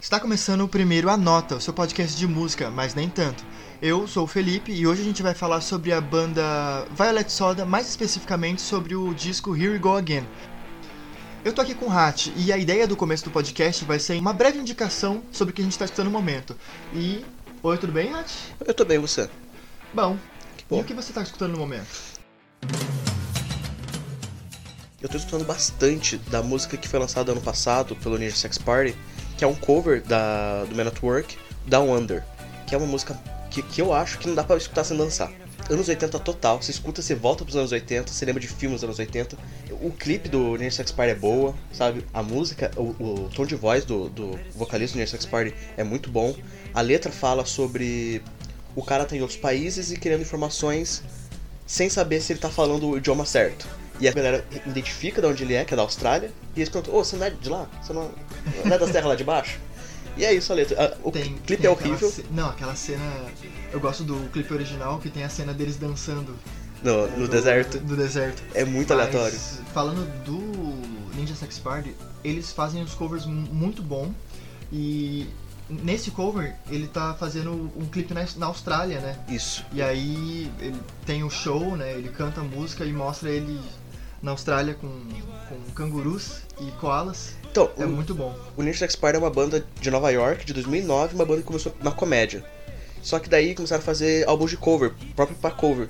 Está começando o primeiro Anota, o seu podcast de música, mas nem tanto. Eu sou o Felipe e hoje a gente vai falar sobre a banda Violet Soda, mais especificamente sobre o disco Here We Go Again. Eu tô aqui com o Hat e a ideia do começo do podcast vai ser uma breve indicação sobre o que a gente está escutando no momento. E. Oi, tudo bem, Hat? Eu tô bem, você? Bom. Bom. E o que você está escutando no momento? Eu tô escutando bastante da música que foi lançada ano passado pelo Ninja Sex Party, que é um cover da, do Man at Work, Down Under, que é uma música que, que eu acho que não dá pra escutar sem dançar. Anos 80 total, você escuta, você volta pros anos 80, você lembra de filmes dos anos 80. O clipe do Ninja Sex Party é boa, sabe? A música, o, o tom de voz do, do vocalista do Ninja Sex Party é muito bom. A letra fala sobre o cara tá em outros países e querendo informações sem saber se ele tá falando o idioma certo. E a galera identifica de onde ele é, que é da Austrália, e eles perguntam, ô, oh, você não é de lá? Você não, não é das terras lá de baixo? E é isso a letra. O Tem- clipe tem é horrível ce- Não, aquela cena. Eu gosto do clipe original que tem a cena deles dançando no, no do- deserto. Do deserto. É muito Mas, aleatório. Falando do Ninja Sex Party, eles fazem os covers mu- muito bom e nesse cover ele tá fazendo um clipe na, na Austrália, né? Isso. E aí ele tem o show, né? Ele canta a música e mostra ele na Austrália com, com cangurus e koalas. Então, É o, muito bom. o Ninja Sex Party é uma banda de Nova York, de 2009, uma banda que começou na comédia. Só que daí começaram a fazer álbuns de cover, próprio pra cover.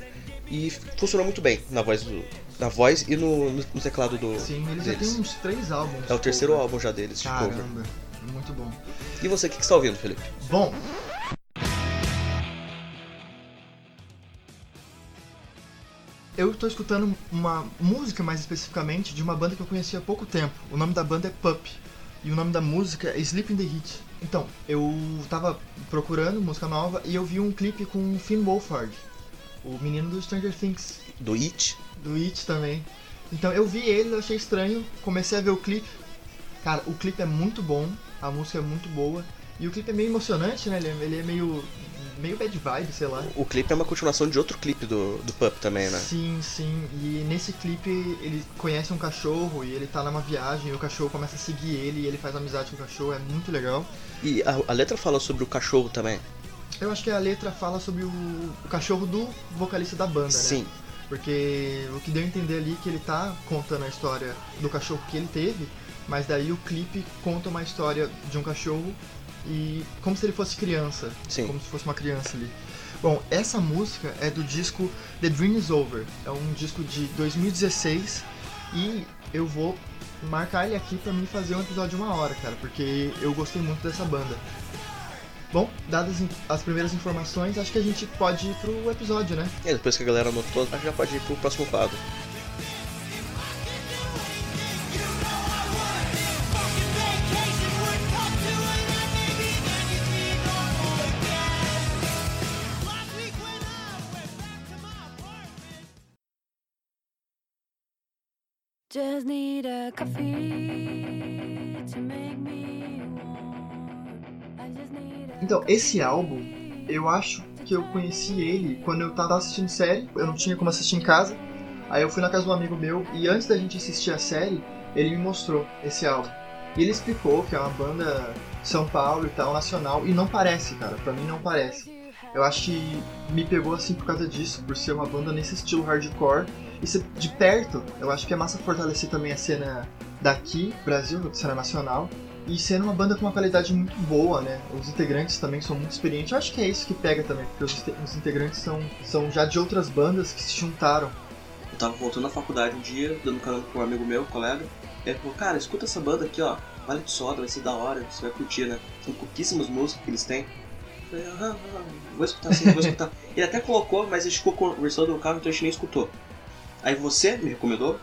E funcionou muito bem na voz do, na voz e no, no, teclado do Sim, eles já deles. têm uns três álbuns. É o terceiro álbum já deles de cover. Caramba, muito bom. E você, o que, que você tá ouvindo, Felipe? Bom. Eu tô escutando uma música mais especificamente de uma banda que eu conheci há pouco tempo. O nome da banda é Pup. E o nome da música é Sleep in the Heat. Então, eu tava procurando música nova e eu vi um clipe com o Finn Wolfhard, o menino do Stranger Things, Do It? do It também. Então eu vi ele, eu achei estranho, comecei a ver o clipe. Cara, o clipe é muito bom, a música é muito boa. E o clipe é meio emocionante, né? Ele é, ele é meio. Meio bad vibe, sei lá. O clipe é uma continuação de outro clipe do, do Pup também, né? Sim, sim. E nesse clipe ele conhece um cachorro e ele tá numa viagem e o cachorro começa a seguir ele e ele faz amizade com o cachorro, é muito legal. E a, a letra fala sobre o cachorro também. Eu acho que a letra fala sobre o, o cachorro do vocalista da banda, né? Sim. Porque o que deu a entender ali é que ele tá contando a história do cachorro que ele teve, mas daí o clipe conta uma história de um cachorro e como se ele fosse criança, Sim. como se fosse uma criança ali. Bom, essa música é do disco The Dream Is Over, é um disco de 2016 e eu vou marcar ele aqui pra mim fazer um episódio de uma hora, cara, porque eu gostei muito dessa banda. Bom, dadas as primeiras informações, acho que a gente pode ir pro episódio, né? E depois que a galera anotou, a gente já pode ir pro próximo quadro. Just need a coffee to make me warm. I just need a Então, esse álbum, eu acho que eu conheci ele quando eu tava assistindo série, eu não tinha como assistir em casa. Aí eu fui na casa de um amigo meu e antes da gente assistir a série, ele me mostrou esse álbum. E ele explicou que é uma banda São Paulo e tal, nacional, e não parece, cara, pra mim não parece. Eu acho que me pegou assim por causa disso, por ser uma banda nesse estilo hardcore. E ser de perto, eu acho que é massa fortalecer também a cena daqui, Brasil, cena nacional. E sendo uma banda com uma qualidade muito boa, né? Os integrantes também são muito experientes. Eu acho que é isso que pega também, porque os, inte- os integrantes são, são já de outras bandas que se juntaram. Eu tava voltando da faculdade um dia, dando carona pra um amigo meu, colega. E ele falou, cara, escuta essa banda aqui, ó. Vale de soda, vai ser da hora, você vai curtir, né? São pouquíssimas músicas que eles têm. Eu falei, aham, aham, vou escutar sim, vou escutar. ele até colocou, mas a gente ficou conversando no carro, então a gente nem escutou. Aí você me recomendou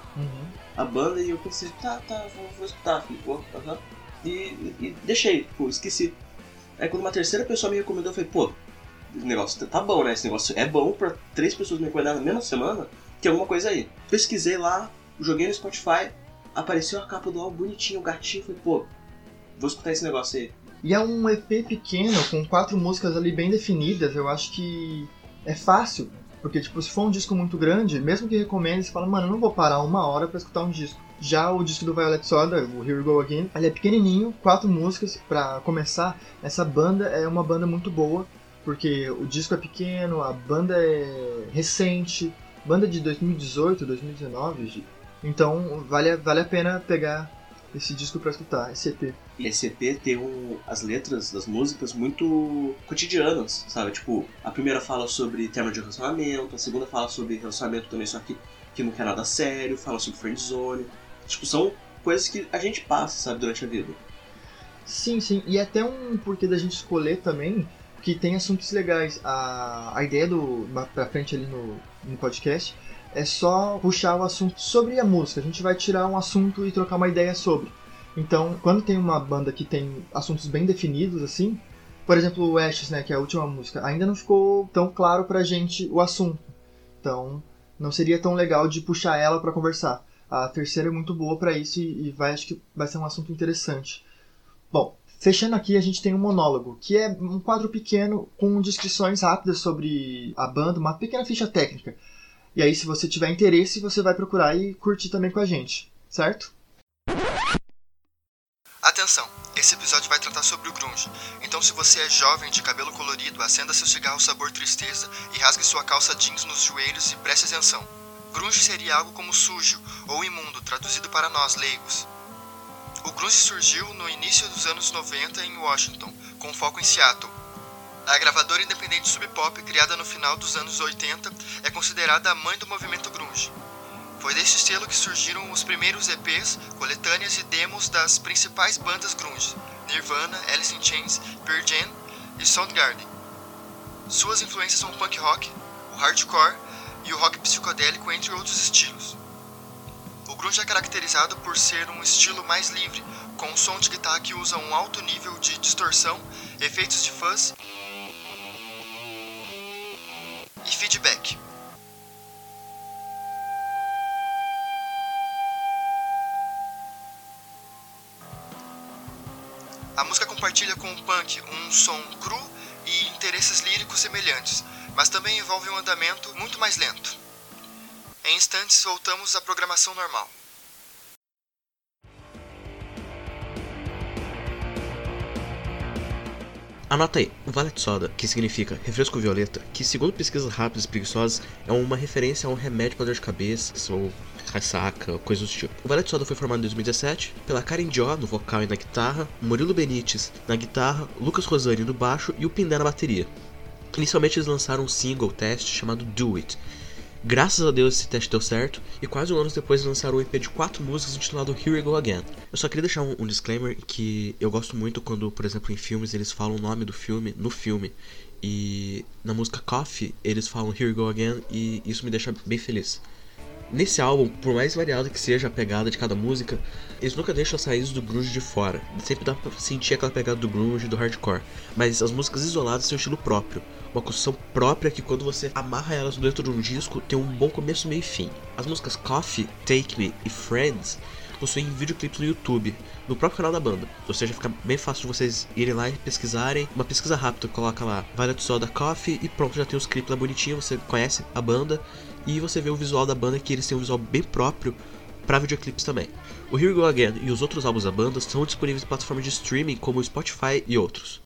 a banda e eu pensei, tá, tá, vou, vou escutar. Falei, pô, aham. E, e, e deixei, pô, esqueci. Aí quando uma terceira pessoa me recomendou, eu falei, pô, o negócio tá bom, né? Esse negócio é bom pra três pessoas me recomendarem na mesma semana, tem alguma coisa aí. Pesquisei lá, joguei no Spotify, apareceu a capa do álbum bonitinho, o gatinho, falei, pô, vou escutar esse negócio aí. E é um EP pequeno, com quatro músicas ali bem definidas. Eu acho que é fácil Porque, tipo, se for um disco muito grande, mesmo que recomende, você fala, mano, eu não vou parar uma hora pra escutar um disco. Já o disco do Violet Soda, o Here We Go Again, ele é pequenininho, quatro músicas. Pra começar, essa banda é uma banda muito boa, porque o disco é pequeno, a banda é recente, banda de 2018, 2019, então vale, vale a pena pegar esse disco pra escutar, esse EP. E esse EP tem um, as letras das músicas muito cotidianas, sabe? Tipo, a primeira fala sobre tema de relacionamento, a segunda fala sobre relacionamento também, só que, que não quer nada sério, fala sobre friendzone. Tipo, são coisas que a gente passa, sabe, durante a vida. Sim, sim, e até um porquê da gente escolher também, que tem assuntos legais. A, a ideia do. pra frente ali no, no podcast é só puxar o assunto sobre a música. A gente vai tirar um assunto e trocar uma ideia sobre. Então, quando tem uma banda que tem assuntos bem definidos, assim, por exemplo, o Ashes, né, que é a última música, ainda não ficou tão claro pra gente o assunto. Então, não seria tão legal de puxar ela para conversar. A terceira é muito boa para isso e, e vai, acho que vai ser um assunto interessante. Bom, Fechando aqui, a gente tem um monólogo, que é um quadro pequeno com descrições rápidas sobre a banda, uma pequena ficha técnica. E aí, se você tiver interesse, você vai procurar e curtir também com a gente, certo? Atenção! Esse episódio vai tratar sobre o grunge. Então, se você é jovem de cabelo colorido, acenda seu cigarro sabor tristeza e rasgue sua calça jeans nos joelhos e preste atenção. Grunge seria algo como sujo ou imundo, traduzido para nós leigos. O grunge surgiu no início dos anos 90 em Washington, com foco em Seattle. A gravadora independente Sub Pop, criada no final dos anos 80, é considerada a mãe do movimento grunge. Foi deste selo que surgiram os primeiros EPs, coletâneas e demos das principais bandas grunge: Nirvana, Alice in Chains, Pearl Jam e Soundgarden. Suas influências são o punk rock, o hardcore e o rock psicodélico, entre outros estilos. O grunge é caracterizado por ser um estilo mais livre, com um som de guitarra que usa um alto nível de distorção, efeitos de fuzz e feedback. A música compartilha com o punk um som cru e interesses líricos semelhantes, mas também envolve um andamento muito mais lento. Em instantes voltamos à programação normal. Anota aí, Valet Soda, que significa refresco violeta, que segundo pesquisas rápidas e preguiçosas é uma referência a um remédio para dor de cabeça ou ressaca, coisas do tipo. O Valet Soda foi formado em 2017 pela Karen Dió no vocal e na guitarra, Murilo Benites na guitarra, Lucas Rosani no baixo e o Pindé na bateria. Inicialmente eles lançaram um single teste chamado Do It, Graças a Deus esse teste deu certo, e quase um ano depois lançaram um EP de quatro músicas intitulado Here We Go Again. Eu só queria deixar um, um, disclaimer que eu gosto muito quando, por exemplo, em filmes eles falam o nome do filme no filme. E na música Coffee eles falam Here We Go Again e isso me deixa bem feliz. Nesse álbum, por mais variado que seja a pegada de cada música, eles nunca deixam as raízes do grunge de fora. Sempre dá pra sentir aquela pegada do grunge do hardcore. Mas as músicas isoladas têm um estilo próprio. Uma construção própria que quando você amarra elas dentro de um disco tem um bom começo, meio e fim. As músicas Coffee, Take Me e Friends possuem videoclipes no YouTube, no próprio canal da banda. Ou seja, fica bem fácil de vocês irem lá e pesquisarem. Uma pesquisa rápida, coloca lá Violet Soda Coffee e pronto, já tem os clipes lá bonitinho, você conhece a banda e você vê o visual da banda que eles têm um visual bem próprio para videoclipes também. O Here We Go Again e os outros álbuns da banda são disponíveis em plataformas de streaming como o Spotify e outros.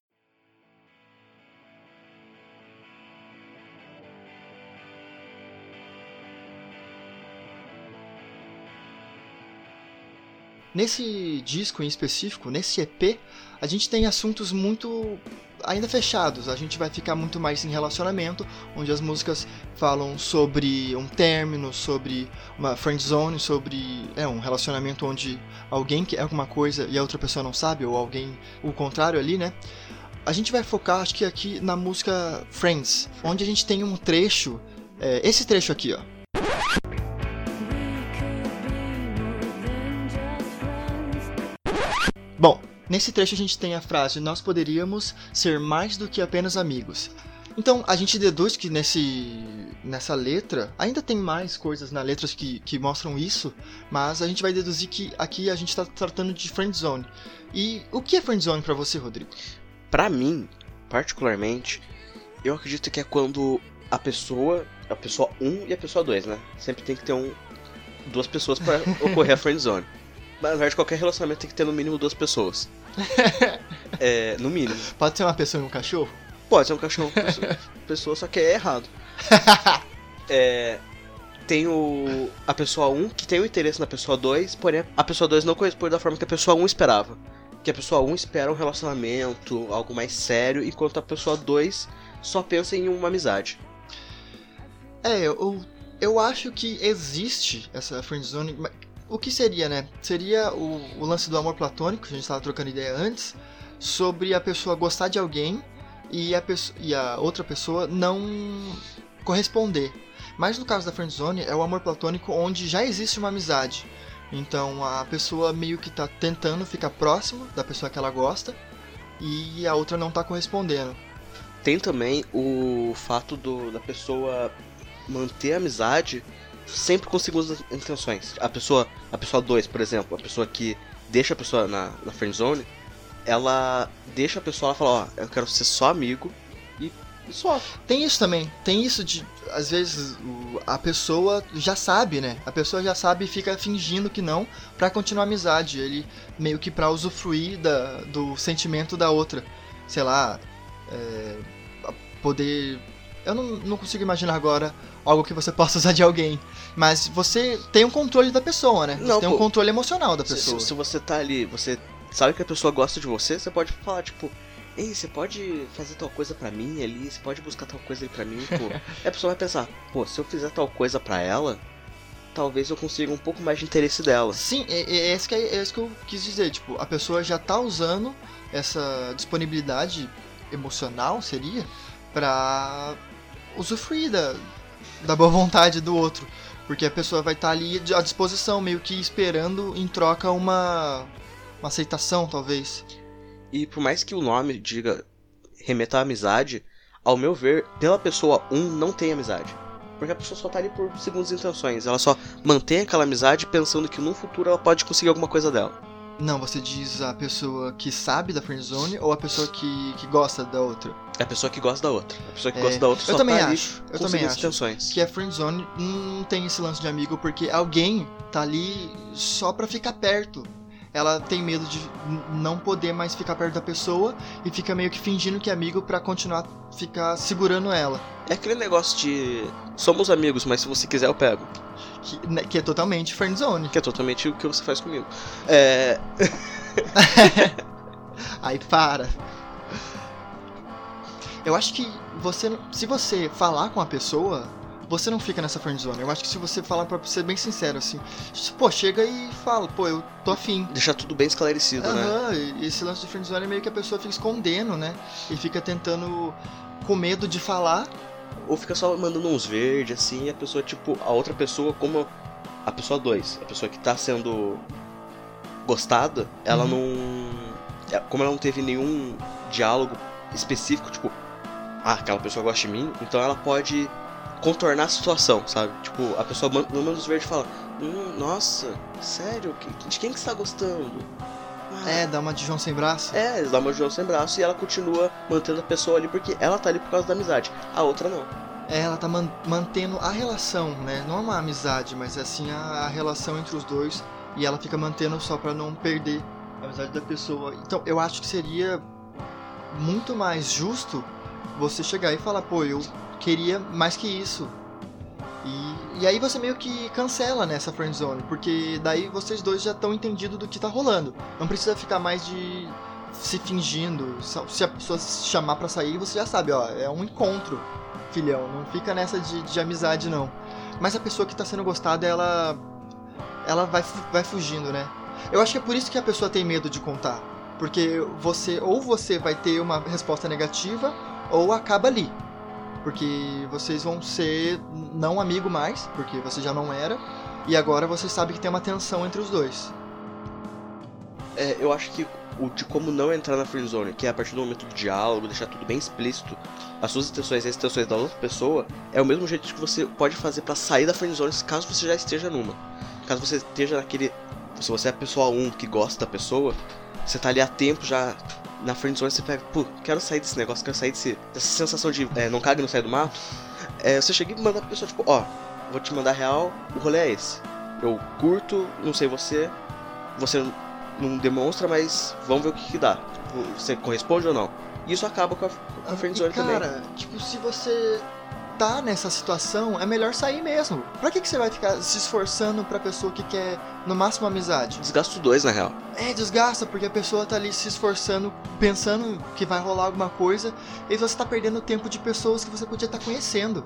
Nesse disco em específico, nesse EP, a gente tem assuntos muito ainda fechados. A gente vai ficar muito mais em relacionamento, onde as músicas falam sobre um término, sobre uma friend zone, sobre é, um relacionamento onde alguém quer alguma coisa e a outra pessoa não sabe, ou alguém o contrário ali, né? A gente vai focar, acho que aqui na música Friends, onde a gente tem um trecho, é, esse trecho aqui, ó. Nesse trecho a gente tem a frase: Nós poderíamos ser mais do que apenas amigos. Então a gente deduz que nesse, nessa letra ainda tem mais coisas na letra que, que mostram isso, mas a gente vai deduzir que aqui a gente está tratando de friend zone. E o que é friend zone para você, Rodrigo? Para mim, particularmente, eu acredito que é quando a pessoa, a pessoa 1 e a pessoa 2, né? Sempre tem que ter um duas pessoas pra ocorrer a friendzone. Mas, na verdade, qualquer relacionamento tem que ter no mínimo duas pessoas. É, no mínimo. Pode ser uma pessoa e um cachorro? Pode ser um cachorro pessoa, pessoa só que é errado. É, tem o a pessoa 1 que tem o interesse na pessoa 2, porém a pessoa 2 não corresponde da forma que a pessoa 1 esperava. Que a pessoa 1 espera um relacionamento, algo mais sério, enquanto a pessoa 2 só pensa em uma amizade. É, eu, eu acho que existe essa friendzone. O que seria, né? Seria o, o lance do amor platônico, que a gente estava trocando ideia antes, sobre a pessoa gostar de alguém e a, pesso- e a outra pessoa não corresponder. Mas no caso da friendzone, é o amor platônico onde já existe uma amizade. Então a pessoa meio que tá tentando ficar próximo da pessoa que ela gosta e a outra não tá correspondendo. Tem também o fato do, da pessoa manter a amizade sempre com segundas intenções. A pessoa, a pessoa 2, por exemplo, a pessoa que deixa a pessoa na, na friendzone, ela deixa a pessoa ela fala, ó, eu quero ser só amigo e, e só. Tem isso também, tem isso de, às vezes, a pessoa já sabe, né? A pessoa já sabe e fica fingindo que não pra continuar a amizade. Ele meio que pra usufruir da, do sentimento da outra. Sei lá, é, poder. Eu não, não consigo imaginar agora algo que você possa usar de alguém. Mas você tem um controle da pessoa, né? Você Não, tem um pô. controle emocional da pessoa. se- se você tá ali, você sabe que a pessoa gosta de você, você pode falar, tipo, ei, você pode fazer tal coisa pra mim ali, você pode buscar tal coisa ali pra mim, pô. Aí a pessoa vai pensar, pô, se eu fizer tal coisa pra ela, talvez eu consiga um pouco mais de interesse dela. Sim, é, é, é isso que, é isso que eu quis dizer. Tipo, a pessoa já tá usando essa disponibilidade emocional, seria, pra usufruir da, da boa vontade do outro. Porque a pessoa vai estar ali à disposição, meio que esperando em troca uma, uma aceitação, talvez. E por mais que o nome diga remeta à amizade, ao meu ver, pela pessoa 1 não tem amizade. Porque a pessoa só tá ali por segundas intenções. Ela só mantém aquela amizade pensando que no futuro ela pode conseguir alguma coisa dela. Não, você diz a pessoa que sabe da friendzone ou a pessoa que, que gosta da outra? É a pessoa que gosta da outra. A pessoa que É, gosta da outra eu só também tá acho, eu também acho. intenções. que a friendzone não tem esse lance de amigo porque alguém tá ali só pra ficar perto. Ela tem medo de não poder mais ficar perto da pessoa e fica meio que fingindo que é amigo pra continuar ficar segurando ela. É aquele negócio de somos amigos, mas se você quiser eu pego. Que, né, que é totalmente friendzone. Que é totalmente o que você faz comigo. É. Aí para. Eu acho que você, se você falar com a pessoa, você não fica nessa friendzone. Eu acho que se você falar pra ser bem sincero assim, pô, chega e fala, pô, eu tô afim. Deixar tudo bem esclarecido, né? Aham, e esse lance de friendzone é meio que a pessoa fica escondendo, né? E fica tentando com medo de falar. Ou fica só mandando uns verdes, assim, e a pessoa, tipo, a outra pessoa, como a pessoa 2, a pessoa que tá sendo gostada, ela Uhum. não. é, Como ela não teve nenhum diálogo específico, tipo, ah, aquela pessoa gosta de mim, então ela pode contornar a situação, sabe? Tipo, a pessoa man- manda uns verdes e fala, hum, nossa, sério? De quem que você tá gostando? Ah, É, dá uma de João sem braço. É, dão uma João sem braço e ela continua mantendo a pessoa ali porque ela tá ali por causa da amizade. A outra não. É, ela tá man- mantendo a relação, né? Não é uma amizade, mas é assim a, a relação entre os dois. E ela fica mantendo só pra não perder a amizade da pessoa. Então, eu acho que seria muito mais justo você chegar e falar, pô, eu queria mais que isso. E, e aí você meio que cancela nessa friendzone, porque daí vocês dois já estão entendidos do que tá rolando. Não precisa ficar mais de se fingindo. Se a pessoa se chamar pra sair, você já sabe, ó, é um encontro, filhão. Não fica nessa de, de amizade, não. Mas a pessoa que tá sendo gostada, ela. Ela vai, vai fugindo, né? Eu acho que é por isso que a pessoa tem medo de contar. Porque você, ou você vai ter uma resposta negativa, ou acaba ali. Porque vocês vão ser não amigo mais, porque você já não era, e agora você sabe que tem uma tensão entre os dois. É, eu acho que o de como não entrar na friendzone, que é a partir do momento do diálogo, deixar tudo bem explícito, as suas intenções e as intenções da outra pessoa, é o mesmo jeito que você pode fazer pra sair da friendzone caso você já esteja numa. Caso você esteja naquele. Se você é a pessoa 1 que gosta da pessoa, você tá ali há tempo já na friendzone, você pega, pô, quero sair desse negócio, quero sair desse, dessa sensação de é, não caga e não sai do mato. É, você chega e manda pra pessoa, tipo, ó, vou te mandar real, o rolê é esse. Eu curto, não sei você, você não demonstra, mas vamos ver o que, que dá. Tipo, Você corresponde ou não? E isso acaba com a, com a friendzone E, também. cara, tipo, se você tá nessa situação, é melhor sair mesmo. Pra que, que você vai ficar se esforçando pra pessoa que quer, no máximo, amizade? Desgasta os dois, na real. É, desgasta, porque a pessoa tá ali se esforçando, pensando que vai rolar alguma coisa, e você tá perdendo tempo de pessoas que você podia estar conhecendo.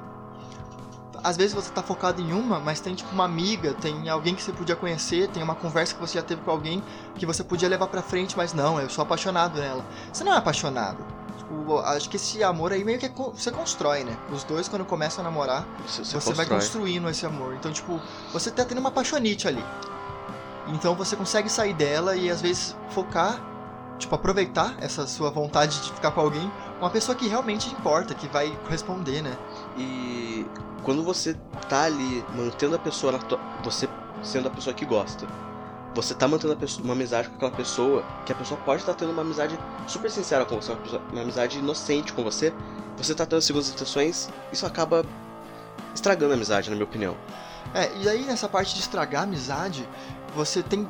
Às vezes você tá focado em uma, mas tem tipo uma amiga, tem alguém que você podia conhecer, tem uma conversa que você já teve com alguém que você podia levar pra frente, mas não, eu sou apaixonado nela. Você não é apaixonado. Tipo, acho que esse amor aí meio que é você constrói, né? Os dois, quando começam a namorar, Você, você vai construindo esse amor. Então, tipo, você tá tendo uma paixonite ali. Então você consegue sair dela e às vezes focar, tipo, aproveitar essa sua vontade de ficar com alguém, uma pessoa que realmente importa, que vai corresponder, né? E quando você tá ali mantendo a pessoa na tua, você sendo a pessoa que gosta, você tá mantendo uma amizade com aquela pessoa, que a pessoa pode estar tendo uma amizade super sincera com você, uma, amizade inocente com você, você tá tendo segundas intenções, isso acaba estragando a amizade, na minha opinião. É, e aí nessa parte de estragar a amizade, você tem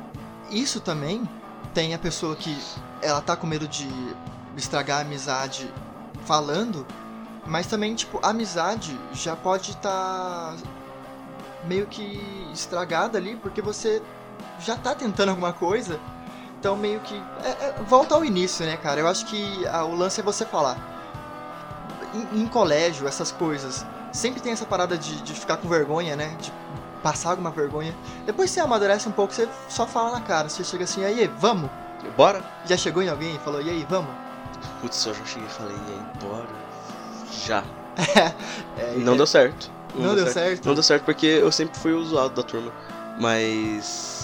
isso também, tem a pessoa que ela tá com medo de estragar a amizade falando, mas também, tipo, a amizade já pode estar meio que estragada ali, porque você já tá tentando alguma coisa, então meio que. é- é- volta ao início, né, cara? Eu acho que ah, o lance é você falar. Em, em colégio, essas coisas, sempre tem essa parada de, de ficar com vergonha, né? De passar alguma vergonha. Depois você amadurece um pouco, você só fala na cara. Você chega assim, aí, vamos? Bora? Já chegou em alguém e falou, e aí, vamos? Putz, eu já cheguei e falei, e aí, bora? Já. É, Não deu certo. Não deu certo? Não deu certo porque eu sempre fui o zoado da turma. Mas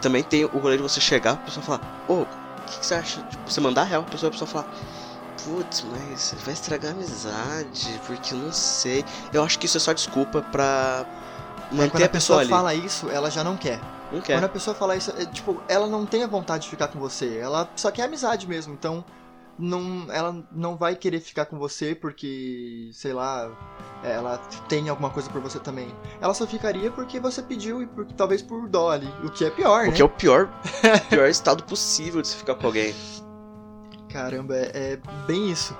também tem o rolê de você chegar, a pessoa falar, ô, o que, que você acha? Tipo, você mandar real pra pessoa, a pessoa falar, putz, mas vai estragar a amizade, porque eu não sei. Eu acho que isso é só desculpa pra manter Quando a a pessoa, fala isso, ela já não quer. Não quer. Quando a pessoa fala isso, é, tipo, ela não tem a vontade de ficar com você. Ela só quer amizade mesmo. Então, não, ela não vai querer ficar com você porque, sei lá, ela tem alguma coisa por você também. Ela só ficaria porque você pediu e por, talvez por dó ali. O que é pior, O né? que é o pior, pior estado possível de se ficar com alguém. Caramba, é, é bem isso.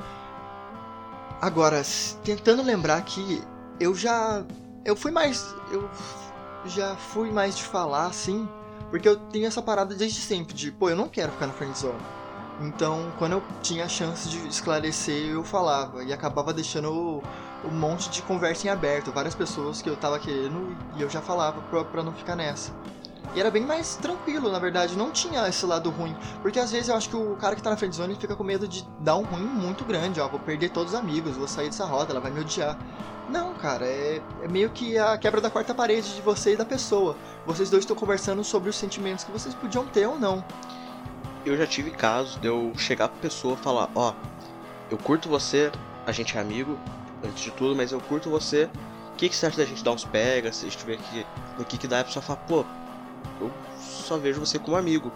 Agora, tentando lembrar que eu já. Eu fui mais. Eu já fui mais de falar assim, porque eu tenho essa parada desde sempre de, pô, eu não quero ficar na friendzone. Então, quando eu tinha a chance de esclarecer, eu falava e acabava deixando um monte de conversa em aberto, várias pessoas que eu tava querendo e eu já falava pra, pra não ficar nessa. E era bem mais tranquilo, na verdade, não tinha esse lado ruim. Porque às vezes eu acho que o cara que tá na friendzone fica com medo de dar um ruim muito grande, ó, vou perder todos os amigos, vou sair dessa roda, ela vai me odiar. Não, cara, é, é meio que a quebra da quarta parede de você e da pessoa. Vocês dois estão conversando sobre os sentimentos que vocês podiam ter ou não. Eu já tive casos de eu chegar pra pessoa e falar, ó, eu curto você, a gente é amigo, antes de tudo, mas eu curto você. O que, que você acha da gente dar uns pega, se a gente ver aqui, o que que dá, a pessoa fala, pô, eu só vejo você como amigo.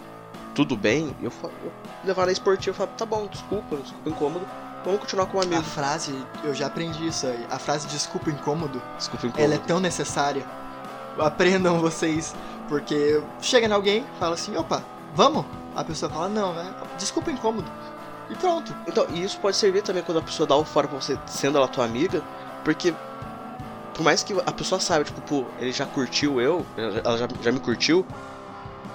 Tudo bem? Eu, falo, eu levar na esportiva e falo, tá bom, desculpa, desculpa incômodo, vamos continuar como A amigo. frase, eu já aprendi isso aí, a frase desculpa incômodo, Desculpa incômodo. ela é tão necessária. Aprendam vocês, porque chega em alguém, fala assim, opa, vamos? A pessoa fala, não, é, desculpa incômodo. E pronto. Então, e isso pode servir também quando a pessoa dá o fora pra você, sendo ela tua amiga, porque por mais que a pessoa saiba, tipo, pô, ele já curtiu eu, ela já, já me curtiu,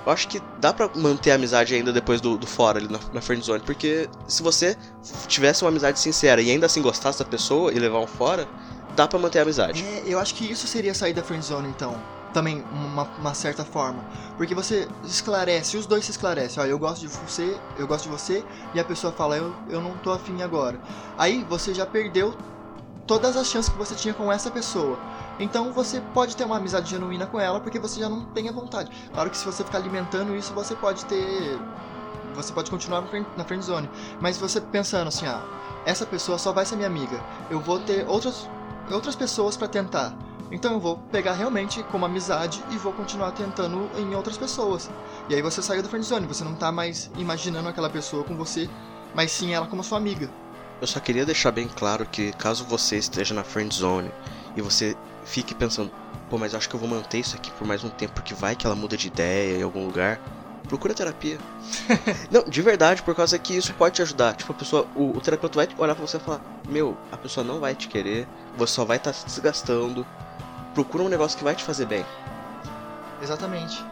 eu acho que dá pra manter a amizade ainda depois do, do fora ali na, na friendzone, porque se você tivesse uma amizade sincera e ainda assim gostasse da pessoa e levar um fora, dá pra manter a amizade. É, eu acho que isso seria sair da friendzone, então. Também, uma, uma certa forma. Porque você esclarece, os dois se esclarecem. Ó, eu gosto de você, eu gosto de você, e a pessoa fala, eu, eu não tô afim agora. Aí você já perdeu todas as chances que você tinha com essa pessoa. Então você pode ter uma amizade genuína com ela, porque você já não tem a vontade. Claro que se você ficar alimentando isso, você pode ter. Você pode continuar na friend- friendzone. Mas você pensando assim, ah, essa pessoa só vai ser minha amiga. Eu vou ter outras, outras pessoas pra tentar. Então eu vou pegar realmente como amizade e vou continuar tentando em outras pessoas. E aí você saiu da friendzone, você não tá mais imaginando aquela pessoa com você, mas sim ela como sua amiga. Eu só queria deixar bem claro que caso você esteja na friend zone e você fique pensando, pô, mas acho que eu vou manter isso aqui por mais um tempo porque vai que ela muda de ideia em algum lugar. Procura terapia. Não, de verdade, por causa que isso pode te ajudar. Tipo, a pessoa, o, o terapeuta vai olhar pra você e falar: Meu, a pessoa não vai te querer, você só vai estar se desgastando. Procura um negócio que vai te fazer bem. Exatamente.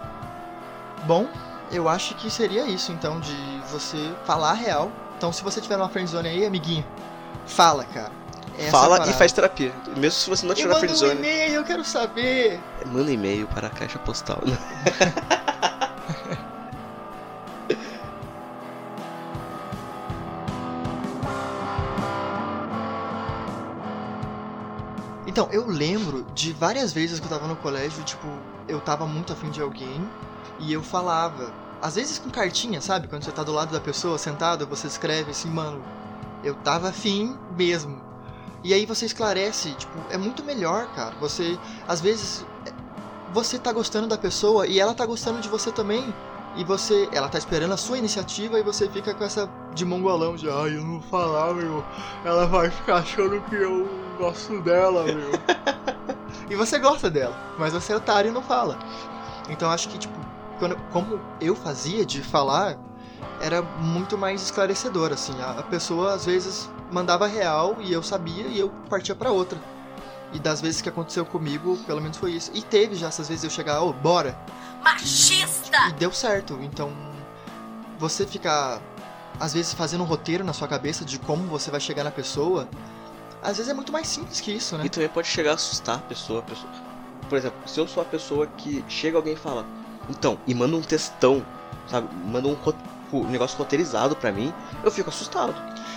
Bom, eu acho que seria isso, então, de você falar a real. Então, se você tiver uma friendzone aí, amiguinho, fala, cara. Essa é Fala e faz terapia. Mesmo se você não tiver na manda um friendzone. e-mail, eu quero saber. Manda e-mail para a caixa postal. Então, eu lembro de várias vezes que eu tava no colégio, tipo, eu tava muito afim de alguém e eu falava. Às vezes com cartinha, sabe? Quando você tá do lado da pessoa, sentado, você escreve assim, mano, eu tava afim mesmo. E aí você esclarece, tipo, é muito melhor, cara. Você, às vezes, é- você tá gostando da pessoa e ela tá gostando de você também. E você, ela tá esperando a sua iniciativa e você fica com essa de mongolão de, ai, eu não falar, meu. Ela vai ficar achando que eu gosto dela, meu. e você gosta dela, mas você é otário e não fala. Então acho que, tipo, quando, como eu fazia de falar, era muito mais esclarecedor, assim. A, a pessoa às vezes mandava real e eu sabia e eu partia pra outra. E das vezes que aconteceu comigo, pelo menos foi isso. E teve já essas vezes eu chegar, ô, bora. Machista! E deu certo. Então, você ficar, às vezes, fazendo um roteiro na sua cabeça de como você vai chegar na pessoa, às vezes é muito mais simples que isso, né? E também pode chegar a assustar a pessoa, a pessoa. Por exemplo, se eu sou a pessoa que chega alguém e fala, então, e manda um textão, sabe? Manda um, um negócio roteirizado pra mim, eu fico assustado.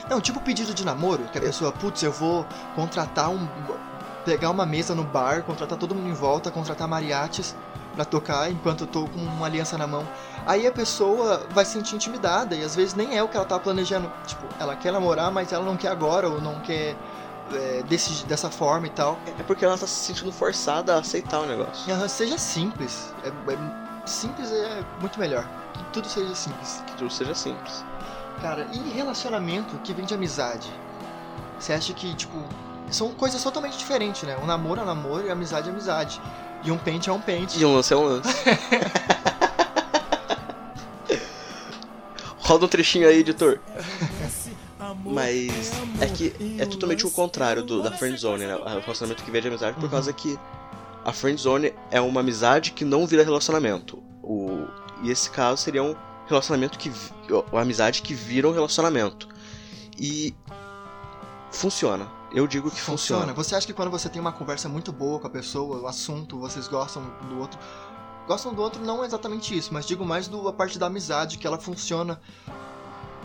Não, tipo pedido de namoro, que a pessoa, putz, eu vou contratar um. pegar uma mesa no bar, contratar todo mundo em volta, contratar mariachis pra tocar enquanto eu tô com uma aliança na mão. Aí a pessoa vai se sentir intimidada e às vezes nem é o que ela tá planejando. Tipo, ela quer namorar, mas ela não quer agora ou não quer é, desse, dessa forma e tal. É porque ela tá se sentindo forçada a aceitar o negócio. Aham, Seja simples. É, é- simples é muito melhor. Que tudo seja simples. Que tudo seja simples. Cara, e relacionamento que vem de amizade? Você acha que, tipo, são coisas totalmente diferentes, né? Um namoro é namoro e amizade é amizade. E um pente é um pente. E um lance é um lance. Roda um trechinho aí, editor. Mas é que é totalmente o contrário do, da friendzone, né? O relacionamento que vem de amizade, por Uhum. causa que a friendzone é uma amizade que não vira relacionamento. O, e esse caso seria um relacionamento que. Uma amizade que vira um relacionamento. E. Funciona. Eu digo que Funciona. funciona. Você acha que quando você tem uma conversa muito boa com a pessoa, o assunto, vocês gostam do outro. Gostam do outro não exatamente isso, mas digo mais do a parte da amizade, que ela funciona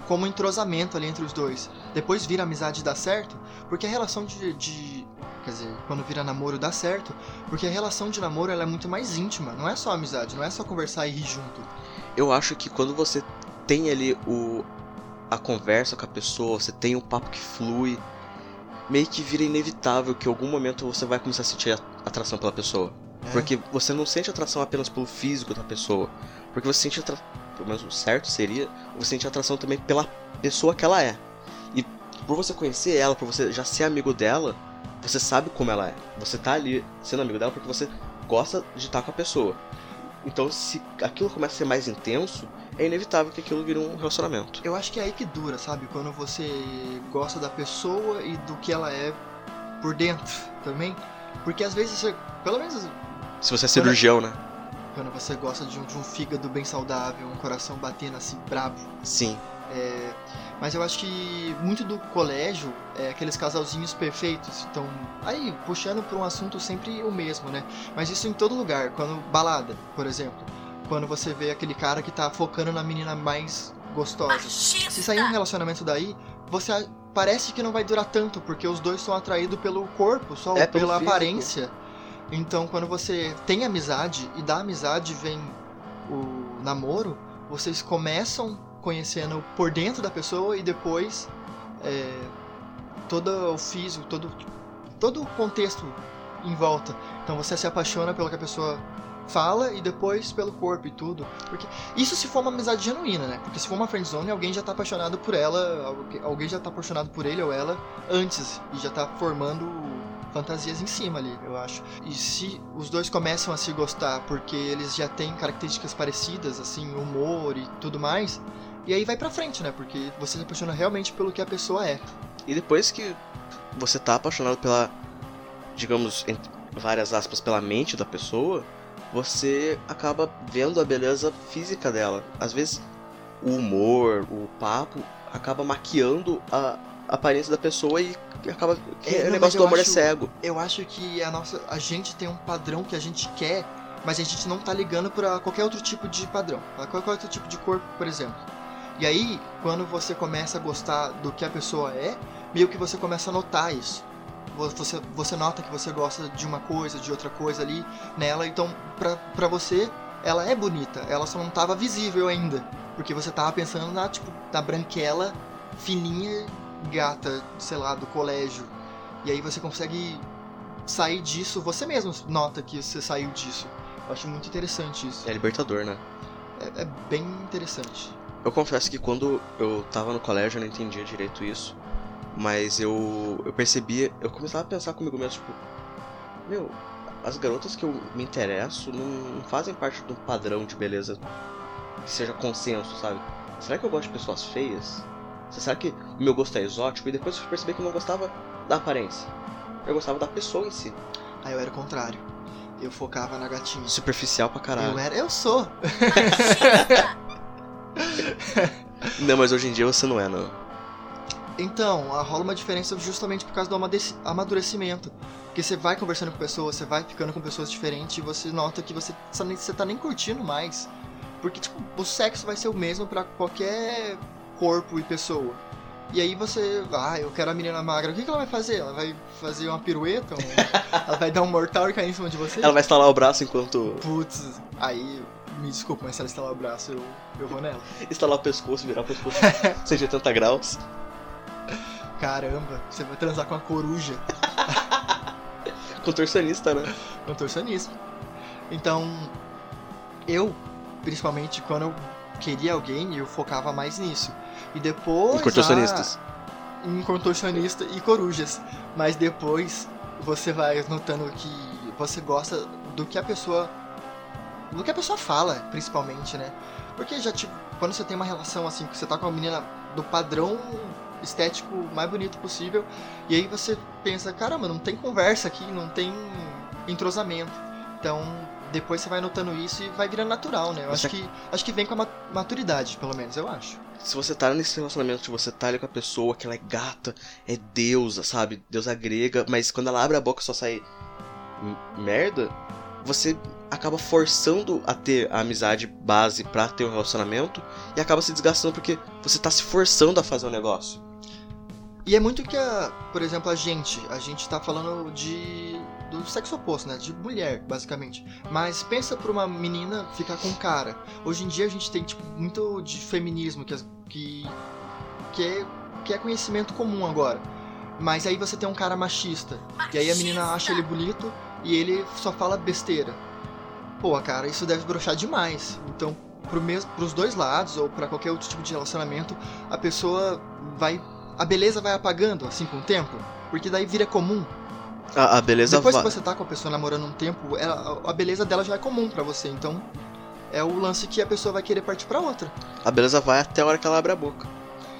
como entrosamento ali entre os dois. Depois vira amizade e dá certo, porque a relação de, de- Quer dizer, quando vira namoro dá certo, porque a relação de namoro ela é muito mais íntima, não é só amizade, não é só conversar e rir junto. Eu acho que quando você tem ali o a conversa com a pessoa, você tem um papo que flui, meio que vira inevitável que em algum momento você vai começar a sentir a- atração pela pessoa. É. Porque você não sente atração apenas pelo físico da pessoa, porque você sente atração, pelo menos o certo seria, você sente atração também pela pessoa que ela é. E por você conhecer ela, por você já ser amigo dela, você sabe como ela é. Você tá ali sendo amigo dela porque você gosta de estar com a pessoa. Então, se aquilo começa a ser mais intenso, é inevitável que aquilo vire um relacionamento. Eu acho que é aí que dura, sabe? Quando você gosta da pessoa e do que ela é por dentro também. Porque às vezes você. Pelo menos Se você é cirurgião, né? Quando você gosta de um, de um fígado bem saudável, um coração batendo assim, brabo. Sim. É, mas eu acho que muito do colégio é aqueles casalzinhos perfeitos. Então, aí, puxando por um assunto sempre o mesmo, né? Mas isso em todo lugar. Quando. Balada, por exemplo. Quando você vê aquele cara que tá focando na menina mais gostosa. Se sair um relacionamento daí, você parece que não vai durar tanto, porque os dois são atraídos pelo corpo, só É, pelo pela físico. aparência. Então, quando você tem amizade e da amizade vem o namoro, vocês começam conhecendo por dentro da pessoa e depois é, todo o físico, todo, todo o contexto em volta. Então você se apaixona pelo que a pessoa fala e depois pelo corpo e tudo. Porque isso se for uma amizade genuína, né? Porque se for uma friendzone, alguém já tá apaixonado por ela, algu- alguém já tá apaixonado por ele ou ela antes e já tá formando fantasias em cima ali, eu acho. E se os dois começam a se gostar porque eles já têm características parecidas, assim, humor e tudo mais, e aí vai pra frente, né? Porque você se apaixona realmente pelo que a pessoa é. E depois que você tá apaixonado pela, digamos, entre várias aspas, pela mente da pessoa, você acaba vendo a beleza física dela. Às vezes, o humor, o papo, acaba maquiando a aparência da pessoa e acaba. Que É, o negócio do amor acho- é cego. Eu acho que a nossa, a gente tem um padrão que a gente quer, mas a gente não tá ligando pra qualquer outro tipo de padrão, pra qualquer outro tipo de corpo, por exemplo. E aí, quando você começa a gostar do que a pessoa é, meio que você começa a notar isso. Vo- Você, você nota que você gosta de uma coisa, de outra coisa ali nela, então pra, pra você ela é bonita, ela só não tava visível ainda, porque você tava pensando na tipo na branquela fininha gata, sei lá, do colégio. E aí você consegue sair disso, você mesmo nota que você saiu disso. Eu acho muito interessante isso. É libertador, né? É, é bem interessante. Eu confesso que quando eu tava no colégio eu não entendia direito isso. Mas eu, eu percebia, eu começava a pensar comigo mesmo, tipo, meu, as garotas que eu me interesso não, não fazem parte de um padrão de beleza que seja consenso, sabe? Será que eu gosto de pessoas feias? Será que o meu gosto é exótico? E depois eu fui perceber que eu não gostava da aparência. Eu gostava da pessoa em si. Aí eu era o contrário. Eu focava na gatinha. Superficial pra caralho. Eu era, eu sou. Não, mas hoje em dia você não é, não. Então, ah, rola uma diferença justamente por causa do amadurecimento. Porque você vai conversando com pessoas, você vai ficando com pessoas diferentes e você nota que você, tá você tá nem curtindo mais. Porque, tipo, o sexo vai ser o mesmo pra qualquer corpo e pessoa. E aí você, ah, eu quero a menina magra, o que, que ela vai fazer? Ela vai fazer uma pirueta? Um- ela vai dar um mortal e cair em cima de você? Ela vai estalar o braço enquanto Putz, aí, me desculpa, mas se ela estalar o braço, eu, eu vou nela. estalar o pescoço, virar o pescoço 180 graus. Caramba, você vai transar com a coruja. Contorcionista, né? contorcionismo. Então, eu, principalmente quando eu queria alguém, eu focava mais nisso. E depois. Contorcionistas. ah, em contorcionista e corujas. Mas depois você vai notando que você gosta do que a pessoa. Do que a pessoa fala, principalmente, né? Porque já tipo, quando você tem uma relação assim, que você tá com uma menina do padrão estético mais bonito possível, e aí você pensa, caramba, não tem conversa aqui, não tem entrosamento. Então, depois você vai notando isso e vai virando natural, né? Eu Você- acho que acho que vem com a ma- maturidade, pelo menos, eu acho. Se você tá nesse relacionamento que você tá ali com a pessoa, que ela é gata, é deusa, sabe? Deusa grega, mas quando ela abre a boca só sai merda, você acaba forçando a ter a amizade base pra ter um relacionamento e acaba se desgastando porque você tá se forçando a fazer um negócio. E é muito que a, por exemplo, a gente, a gente tá falando de do sexo oposto, né? De mulher, basicamente. Mas pensa pra uma menina ficar com um cara. Hoje em dia a gente tem tipo muito de feminismo que que que é, que é conhecimento comum agora. Mas aí você tem um cara machista. E aí a menina acha ele bonito e ele só fala besteira. Pô, cara, isso deve broxar demais. Então, pro mes pros dois lados, ou pra qualquer outro tipo de relacionamento, a pessoa vai. A beleza vai apagando, assim, com o tempo. Porque daí vira comum. A, a beleza Depois que você tá com a pessoa namorando um tempo, ela- a beleza dela já é comum pra você. Então, é o lance que a pessoa vai querer partir pra outra. a beleza vai até a hora que ela abre a boca.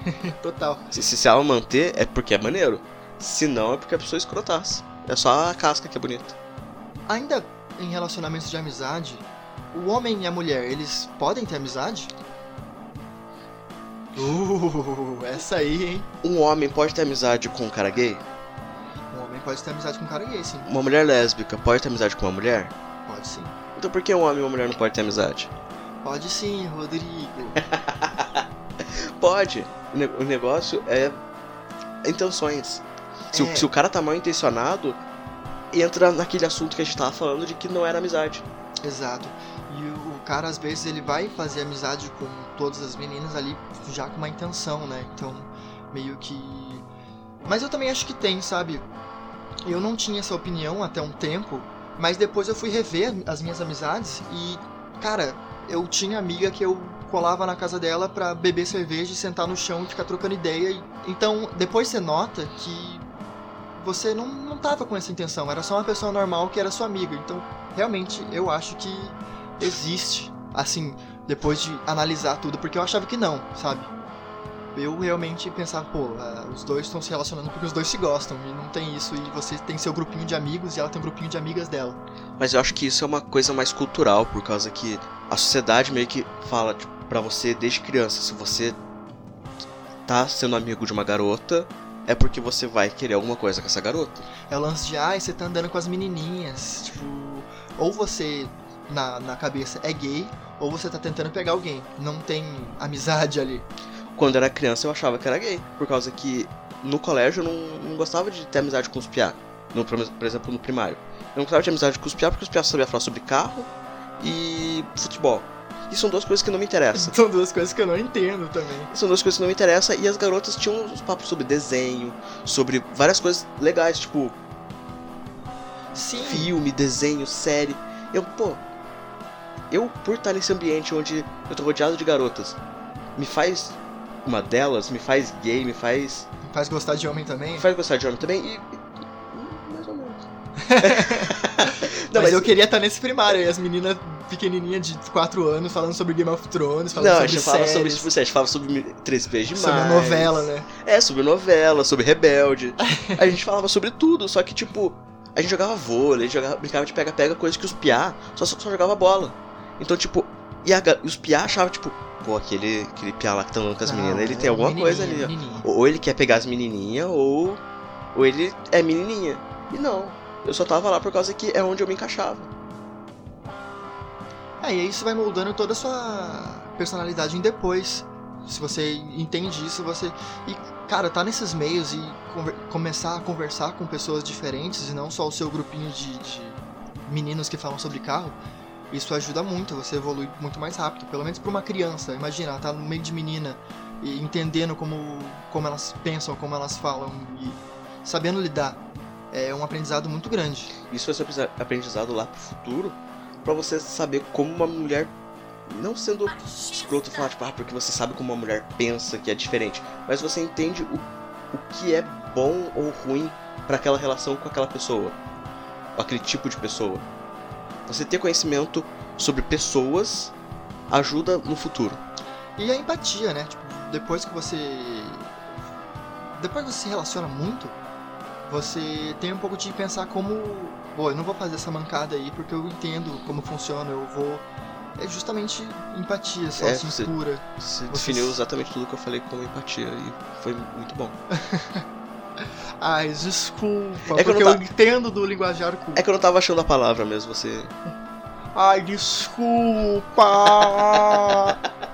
Total. Se, se, se ela manter, é porque é maneiro. Se não, é porque a pessoa é escrotaça. É só a casca que é bonita. Ainda em relacionamentos de amizade, o homem e a mulher, eles podem ter amizade? Uh, essa aí, hein? Um homem pode ter amizade com um cara gay? Pode ter amizade com um cara gay, sim. Uma mulher lésbica pode ter amizade com uma mulher? Pode sim. Então por que um homem e uma mulher não pode ter amizade? Pode sim, Rodrigo. Pode. O ne- O negócio é intenções. Se, É. o, se o cara tá mal intencionado, entra naquele assunto que a gente tava falando de que não era amizade. Exato. E o cara, às vezes, ele vai fazer amizade com todas as meninas ali já com uma intenção, né? Então, meio que. Mas eu também acho que tem, sabe? Eu não tinha essa opinião até um tempo, Mas depois eu fui rever as minhas amizades e, cara, eu tinha amiga que eu colava na casa dela pra beber cerveja e sentar no chão e ficar trocando ideia. E- Então, depois você nota que você não, não tava com essa intenção, era só uma pessoa normal que era sua amiga. Então, realmente, eu acho que existe, assim, depois de analisar tudo, porque eu achava que não, sabe? Eu realmente pensava, pô, ah, os dois estão se relacionando porque os dois se gostam, e não tem isso, e você tem seu grupinho de amigos e ela tem um grupinho de amigas dela. Mas eu acho que isso é uma coisa mais cultural, por causa que a sociedade meio que fala tipo, pra você desde criança, se você tá sendo amigo de uma garota, é porque você vai querer alguma coisa com essa garota. É o lance de, ai, você tá andando com as menininhas. Tipo, ou você, na, na cabeça, é gay, ou você tá tentando pegar alguém. Não tem amizade ali. Quando era criança eu achava que era gay, por causa que no colégio eu não, não gostava de ter amizade com os piá. No, por exemplo, no primário. Eu não gostava de amizade com os piá porque os piá sabiam falar sobre carro e futebol. E são duas coisas que não me interessam. São duas coisas que eu não entendo também. São duas coisas que não me interessam. E as garotas tinham uns papos sobre desenho, sobre várias coisas legais, tipo Sim. filme, desenho, série. Eu, pô, eu por estar nesse ambiente onde eu tô rodeado de garotas, me faz uma delas, me faz gay, me faz. Faz gostar de homem também. faz gostar de homem também e. e- mais ou menos. Não, mas, eu queria estar nesse primário aí, as meninas pequenininhas de 4 anos falando sobre Game of Thrones, falando Não, a sobre gente fala sobre, séries, tipo, a gente fala sobre Três Vezes sobre Demais. novela, né? É, sobre novela, sobre Rebelde. a gente falava sobre tudo, só que, tipo, a gente jogava vôlei, a gente jogava, brincava de pega-pega, coisa que os piá só, só, só jogava bola. Então, tipo, e, a e os piá achavam, tipo, pô, aquele, aquele piá lá que tá andando com as Não, meninas, ele é tem alguma coisa ali, ó. menininha. Ou ele quer pegar as menininhas, ou, ou ele é menininha. E não, eu só tava lá por causa que é onde eu me encaixava. É, e aí isso vai moldando toda a sua personalidade em depois. Se você entende isso, você. E, cara, tá nesses meios e conver- começar a conversar com pessoas diferentes e não só o seu grupinho de, de meninos que falam sobre carro, isso ajuda muito, você evolui muito mais rápido. Pelo menos pra uma criança. Imagina, ela tá no meio de menina e entendendo como, como elas pensam, como elas falam e sabendo lidar. É um aprendizado muito grande. Isso vai ser aprendizado- lá pro futuro, pra você saber como uma mulher. Não sendo escroto falar, tipo, ah, porque você sabe como uma mulher pensa que é diferente. Mas você entende o, o que é bom ou ruim pra aquela relação com aquela pessoa. Aquele tipo de pessoa. Você ter conhecimento sobre pessoas ajuda no futuro. E a empatia, né? Tipo, depois que você. Depois que você se relaciona muito, você tem um pouco de pensar como. Pô, eu não vou fazer essa mancada aí porque eu entendo como funciona, eu vou. É justamente empatia, só É, assim, você- pura. Você Você- definiu exatamente tudo que eu falei como empatia e foi muito bom. Ai, desculpa, É que eu porque eu, tá- entendo do linguajar culto. É que eu não tava achando a palavra mesmo, você. Ai, desculpa!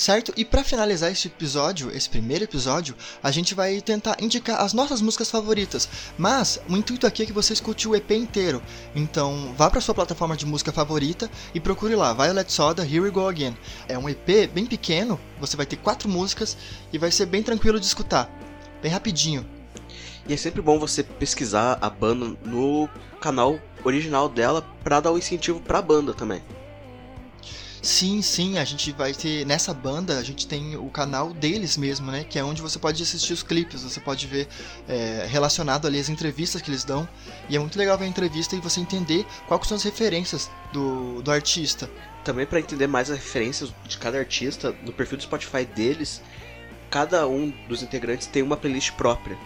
Certo? E pra finalizar esse episódio, esse primeiro episódio, a gente vai tentar indicar as nossas músicas favoritas. Mas o intuito aqui é que você escute o EP inteiro. Então, vá pra sua plataforma de música favorita e procure lá, Violet Soda, Here We Go Again. É um EP bem pequeno, você vai ter quatro músicas e vai ser bem tranquilo de escutar. Bem rapidinho. E é sempre bom você pesquisar a banda no canal original dela pra dar um incentivo pra banda também. Sim, sim, a gente vai ter. Nessa banda, a gente tem o canal deles mesmo, né? Que é onde você pode assistir os clipes, você pode ver é, relacionado ali as entrevistas que eles dão. E é muito legal ver a entrevista e você entender quais são as referências do, do artista. Também pra entender mais as referências de cada artista, no perfil do Spotify deles, cada um dos integrantes tem uma playlist própria.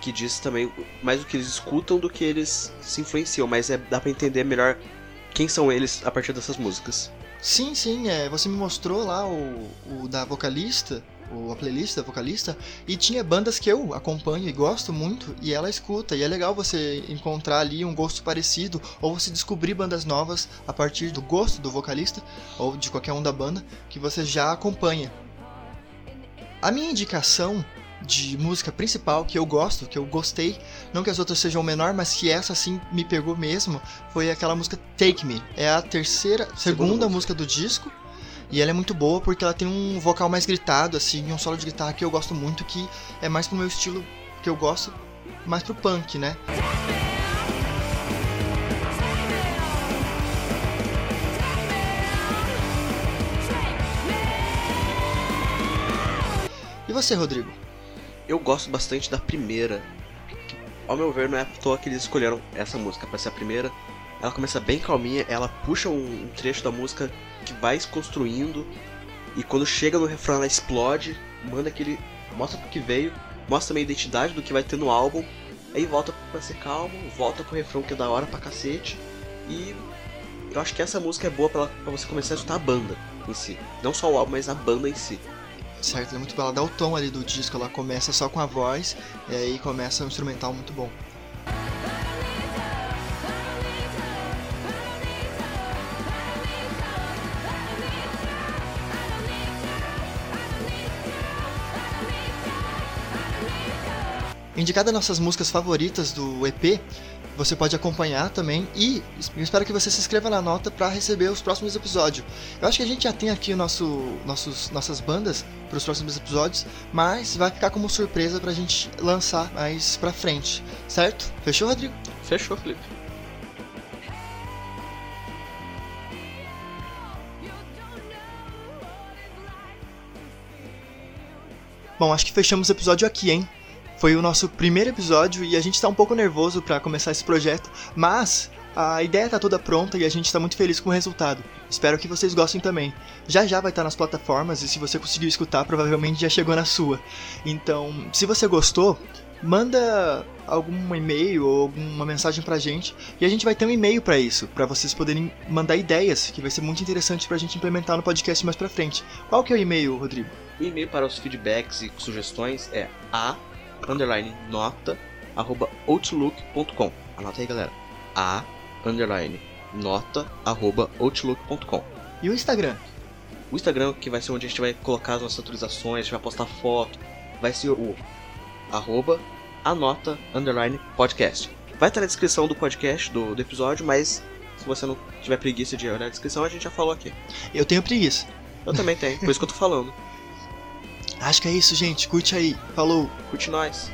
Que diz também mais o que eles escutam do que eles se influenciam, mas é, dá pra entender melhor quem são eles a partir dessas músicas. Sim, sim, é, você me mostrou lá o, o da vocalista, o, a playlist da vocalista, e tinha bandas que eu acompanho e gosto muito, e ela escuta, e é legal você encontrar ali um gosto parecido, ou você descobrir bandas novas a partir do gosto do vocalista, ou de qualquer um da banda, que você já acompanha. A minha indicação de música principal que eu gosto, que eu gostei, não que as outras sejam menor, mas que essa sim me pegou mesmo, foi aquela música Take Me. É a terceira, segunda, Segunda música do disco E ela é muito boa porque ela tem um vocal mais gritado, assim, e um solo de guitarra que eu gosto muito, que é mais pro meu estilo que eu gosto, mais pro punk, né? E você, Rodrigo? Eu gosto bastante da primeira. que, Ao meu ver, não é à toa que eles escolheram essa música pra ser a primeira. Ela começa bem calminha, ela puxa um, um trecho da música que vai se construindo. E quando chega no refrão, ela explode, manda aquele. mostra pro que veio, mostra também a identidade do que vai ter no álbum. Aí volta pra ser calmo, volta pro refrão que é da hora pra cacete. E eu acho que essa música é boa pra você começar a escutar a banda em si. Não só o álbum, mas a banda em si. Certo, ela é muito bela. Ela dá o tom ali do disco, ela começa só com a voz, e aí começa um instrumental muito bom. Indicada nossas músicas favoritas do EP, você pode acompanhar também e eu espero que você se inscreva na nota para receber os próximos episódios. Eu acho que a gente já tem aqui nosso, nossos, nossas bandas para os próximos episódios, mas vai ficar como surpresa pra gente lançar mais pra frente, certo? Fechou, Rodrigo? Fechou, Felipe. Bom, acho que fechamos o episódio aqui, hein? Foi o nosso primeiro episódio e a gente tá um pouco nervoso para começar esse projeto, mas a ideia tá toda pronta e a gente tá muito feliz com o resultado. Espero que vocês gostem também. Já já vai estar nas plataformas e se você conseguiu escutar, provavelmente já chegou na sua. Então, se você gostou, manda algum e-mail ou alguma mensagem pra gente e a gente vai ter um e-mail pra isso, pra vocês poderem mandar ideias, que vai ser muito interessante pra gente implementar no podcast mais pra frente. Qual que é o e-mail, Rodrigo? O e-mail para os feedbacks e sugestões é a underline nota arroba outlook.com. Anota aí, galera. A underline nota arroba outlook.com. E o Instagram? O Instagram, que vai ser onde a gente vai colocar as nossas atualizações, a gente vai postar foto, vai ser o arroba anota underline podcast. Vai estar na descrição do podcast, do, do episódio, mas se você não tiver preguiça de olhar a descrição, a gente já falou aqui. Eu tenho preguiça. Eu também tenho, por isso que eu tô falando. Acho que é isso, gente. Curte aí. Falou. Curte nós.